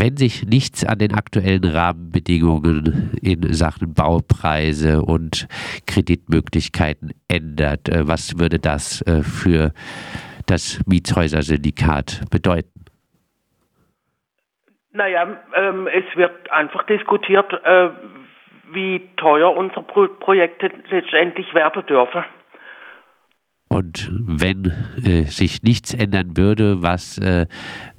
wenn sich nichts an den aktuellen Rahmenbedingungen in Sachen Baupreise und Kreditmöglichkeiten ändert, äh, was würde das äh, für das Mietshäuser-Syndikat bedeuten? Naja, ähm, es wird einfach diskutiert, äh, wie teuer unsere Pro Projekte letztendlich werden dürfen. Und wenn äh, sich nichts ändern würde, was äh,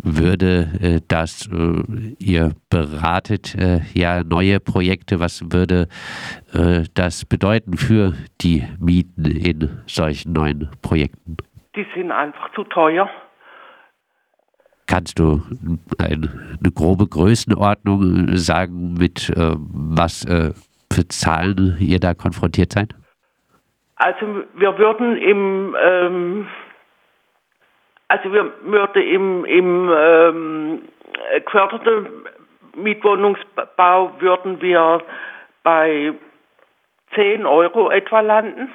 würde äh, das, äh, ihr beratet äh, ja neue Projekte, was würde äh, das bedeuten für die Mieten in solchen neuen Projekten? Die sind einfach zu teuer. Kannst du ein, eine grobe Größenordnung sagen, mit was für Zahlen ihr da konfrontiert seid? Also wir würden im ähm, also wir würden im, im ähm, geförderten Mietwohnungsbau würden wir bei 10 Euro etwa landen.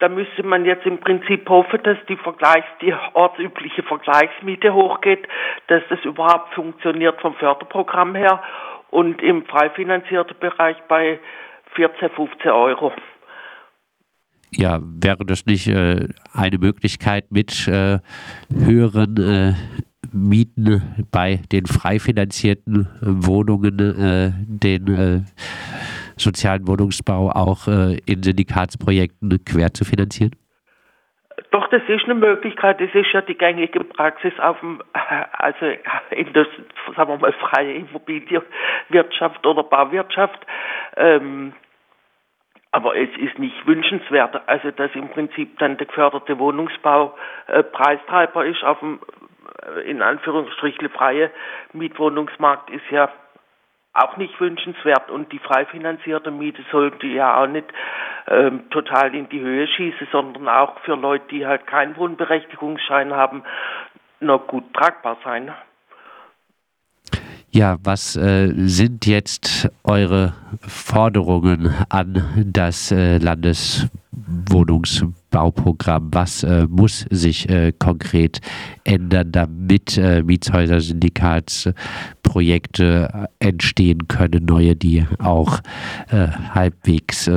Da müsste man jetzt im Prinzip hoffen, dass die Vergleichs, die ortsübliche Vergleichsmiete hochgeht, dass das überhaupt funktioniert vom Förderprogramm her und im frei finanzierten Bereich bei 14, 15 Euro ja, wäre das nicht äh, eine Möglichkeit mit äh, höheren äh, Mieten bei den frei finanzierten Wohnungen, äh, den äh, sozialen Wohnungsbau auch äh, in Syndikatsprojekten quer zu finanzieren? Doch, das ist eine Möglichkeit. Das ist ja die gängige Praxis auf dem, also in der, sagen wir mal, freie Immobilienwirtschaft oder Bauwirtschaft. Ähm, aber es ist nicht wünschenswert, also dass im Prinzip dann der geförderte Wohnungsbau äh, Preistreiber ist auf dem äh, in Anführungsstrichen freie Mietwohnungsmarkt ist ja auch nicht wünschenswert und die frei finanzierte Miete sollte ja auch nicht ähm, total in die Höhe schießen, sondern auch für Leute, die halt keinen Wohnberechtigungsschein haben, noch gut tragbar sein. Ja, was äh, sind jetzt eure Forderungen an das äh, Landeswohnungsbauprogramm? Was äh, muss sich äh, konkret ändern, damit äh, Mietshäuser-Syndikatsprojekte entstehen können, neue, die auch äh, halbwegs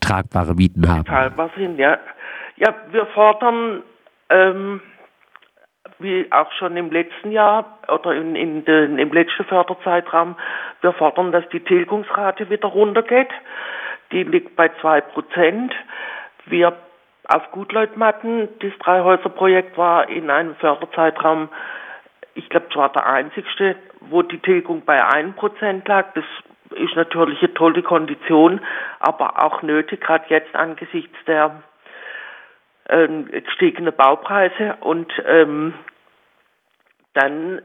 tragbare Mieten haben? Ja, wir fordern ähm wie auch schon im letzten Jahr oder in, in den, im letzten Förderzeitraum, wir fordern, dass die Tilgungsrate wieder runtergeht. Die liegt bei zwei Prozent. Wir auf Gutleutmatten, das Dreihäuserprojekt war in einem Förderzeitraum, ich glaube, es war der einzigste, wo die Tilgung bei ein Prozent lag. Das ist natürlich eine tolle Kondition, aber auch nötig, gerade jetzt angesichts der ähm, gestiegene Baupreise und ähm, dann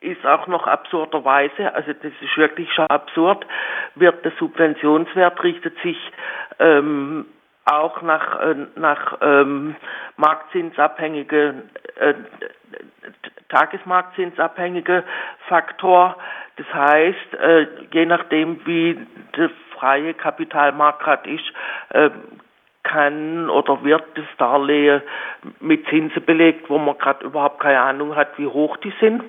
ist auch noch absurderweise, also das ist wirklich schon absurd, wird der Subventionswert richtet sich ähm, auch nach, äh, nach ähm, marktzinsabhängige, äh, tagesmarktzinsabhängige Faktor. Das heißt, äh, je nachdem wie der freie Kapitalmarkt gerade ist, äh, kann oder wird das Darlehen mit Zinsen belegt, wo man gerade überhaupt keine Ahnung hat, wie hoch die sind.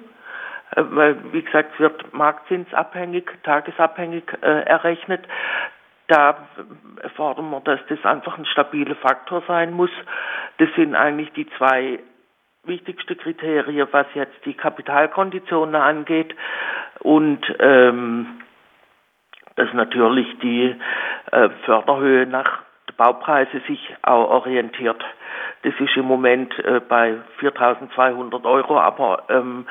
Äh, weil, wie gesagt, es wird marktzinsabhängig, tagesabhängig äh, errechnet. Da fordern wir, dass das einfach ein stabiler Faktor sein muss. Das sind eigentlich die zwei wichtigsten Kriterien, was jetzt die Kapitalkonditionen angeht. Und ähm, dass natürlich die äh, Förderhöhe nach Baupreise sich auch orientiert. Das ist im Moment äh, bei 4.200 Euro, aber ähm,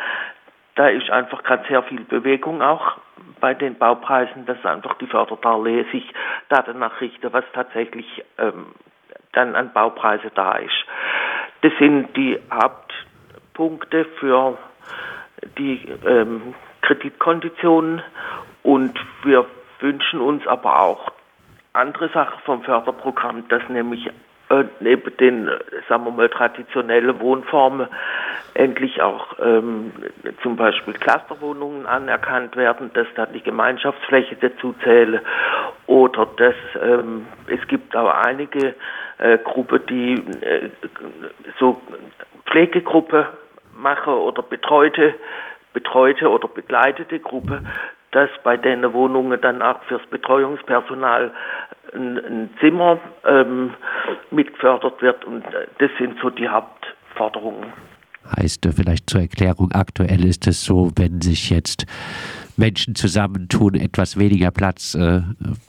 da ist einfach gerade sehr viel Bewegung auch bei den Baupreisen, dass einfach die Förderdarlehen sich da danach richten, was tatsächlich ähm, dann an Baupreise da ist. Das sind die Hauptpunkte für die ähm, Kreditkonditionen und wir wünschen uns aber auch andere Sache vom Förderprogramm, dass nämlich äh, neben den, sagen wir mal, traditionellen Wohnformen endlich auch ähm, zum Beispiel Clusterwohnungen anerkannt werden, dass da die Gemeinschaftsfläche dazu zähle oder dass ähm, es gibt auch einige äh, Gruppen, die äh, so Pflegegruppe mache oder betreute, betreute oder begleitete Gruppe, dass bei den Wohnungen dann auch fürs Betreuungspersonal ein, ein Zimmer ähm, mitgefördert wird und das sind so die Hauptforderungen. Heißt vielleicht zur Erklärung, aktuell ist es so, wenn sich jetzt Menschen zusammentun, etwas weniger Platz äh,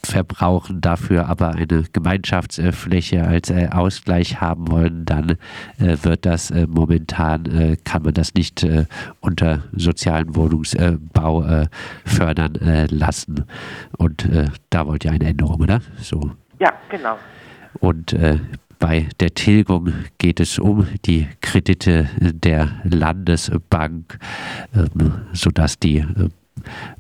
verbrauchen, dafür aber eine Gemeinschaftsfläche als äh, Ausgleich haben wollen, dann äh, wird das äh, momentan, äh, kann man das nicht äh, unter sozialen Wohnungsbau fördern lassen. Und da wollt ihr eine Änderung, oder? So. Ja, genau. Und bei der Tilgung geht es um die Kredite der Landesbank, ähm, sodass die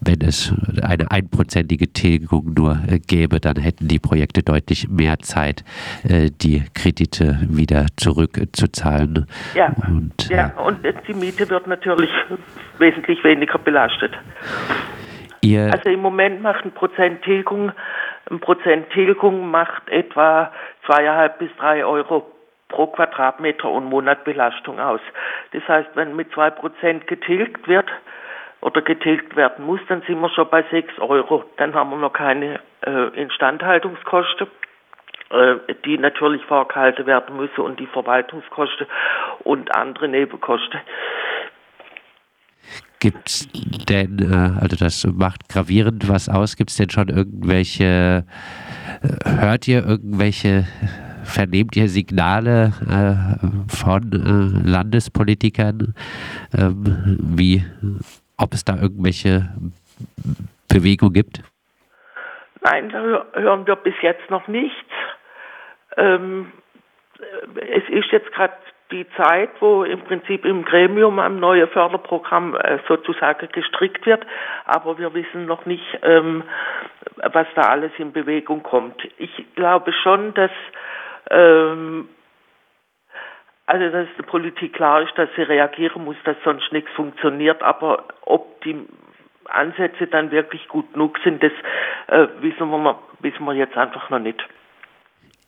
wenn es eine einprozentige Tilgung nur äh, gäbe, dann hätten die Projekte deutlich mehr Zeit, äh, die Kredite wieder zurückzuzahlen. Ja, und, ja, und die Miete wird natürlich wesentlich weniger belastet. Also im Moment macht ein Prozent Tilgung, ein Prozent Tilgung macht etwa zweieinhalb bis drei Euro pro Quadratmeter und Monat Belastung aus. Das heißt, wenn mit zwei Prozent getilgt wird, oder getilgt werden muss, dann sind wir schon bei 6 Euro. Dann haben wir noch keine äh, Instandhaltungskosten, äh, die natürlich vorgehalten werden müssen und die Verwaltungskosten und andere Nebenkosten. Gibt es denn, äh, also das macht gravierend was aus, gibt es denn schon irgendwelche, äh, hört ihr irgendwelche vernehmt ihr Signale äh, von Landespolitikern, ähm, wie ob es da irgendwelche Bewegung gibt? Nein, da hören wir bis jetzt noch nichts. Ähm, es ist jetzt gerade die Zeit, wo im Prinzip im Gremium am neuen Förderprogramm äh, sozusagen gestrickt wird, aber wir wissen noch nicht, ähm, was da alles in Bewegung kommt. Ich glaube schon, dass ähm, also, dass die Politik klar ist, dass sie reagieren muss, dass sonst nichts funktioniert, aber ob die Ansätze dann wirklich gut genug sind, das äh, wissen, wir, wissen wir jetzt einfach noch nicht.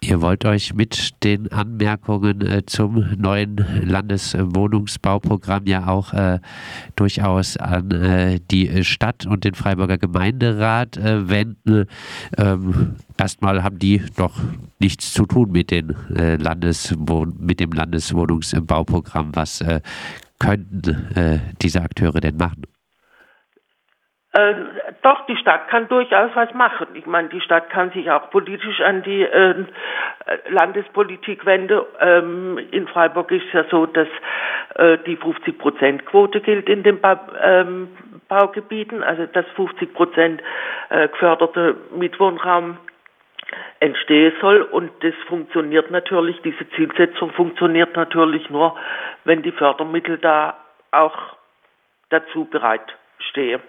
Ihr wollt euch mit den Anmerkungen äh, zum neuen Landeswohnungsbauprogramm ja auch äh, durchaus an äh, die Stadt und den Freiburger Gemeinderat äh, wenden. Ähm, erstmal haben die doch nichts zu tun mit, den, äh, Landeswohn mit dem Landeswohnungsbauprogramm. Was äh, könnten diese Akteure denn machen? Äh, doch, die Stadt kann durchaus was machen. Ich meine, die Stadt kann sich auch politisch an die äh, Landespolitik wenden. Ähm, in Freiburg ist es ja so, dass äh, die 50-Prozent-Quote gilt in den ba ähm, Baugebieten, also dass 50 Prozent äh, geförderte Mietwohnraum entstehen soll. Und das funktioniert natürlich, diese Zielsetzung funktioniert natürlich nur, wenn die Fördermittel da auch dazu bereitstehen.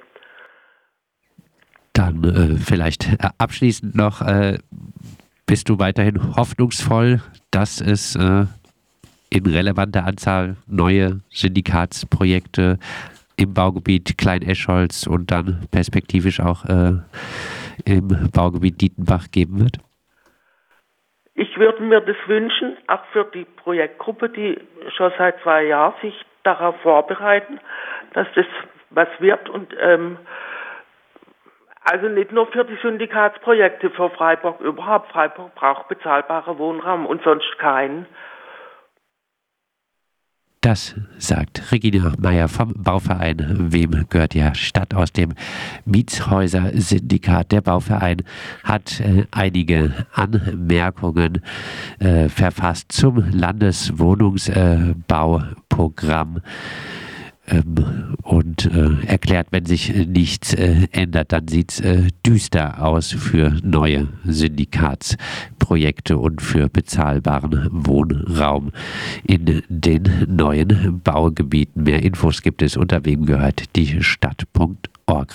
Dann äh, vielleicht äh, abschließend noch, äh, bist du weiterhin hoffnungsvoll, dass es äh, in relevanter Anzahl neue Syndikatsprojekte im Baugebiet Klein-Eschholz und dann perspektivisch auch äh, im Baugebiet Dietenbach geben wird? Ich würde mir das wünschen, auch für die Projektgruppe, die schon seit zwei Jahren sich darauf vorbereiten, dass das was wird und ähm, also nicht nur für die Syndikatsprojekte, für Freiburg überhaupt. Freiburg braucht bezahlbare Wohnraum und sonst keinen. Das sagt Regina Meyer vom Bauverein. Wem gehört ja Stadt aus dem Mietshäuser-Syndikat? Der Bauverein hat äh, einige Anmerkungen äh, verfasst zum Landeswohnungsbauprogramm. Äh, ähm, äh, erklärt, wenn sich äh, nichts äh, ändert, dann sieht es äh, düster aus für neue Syndikatsprojekte und für bezahlbaren Wohnraum in den neuen Baugebieten. Mehr Infos gibt es unter wem gehört die Stadt.org.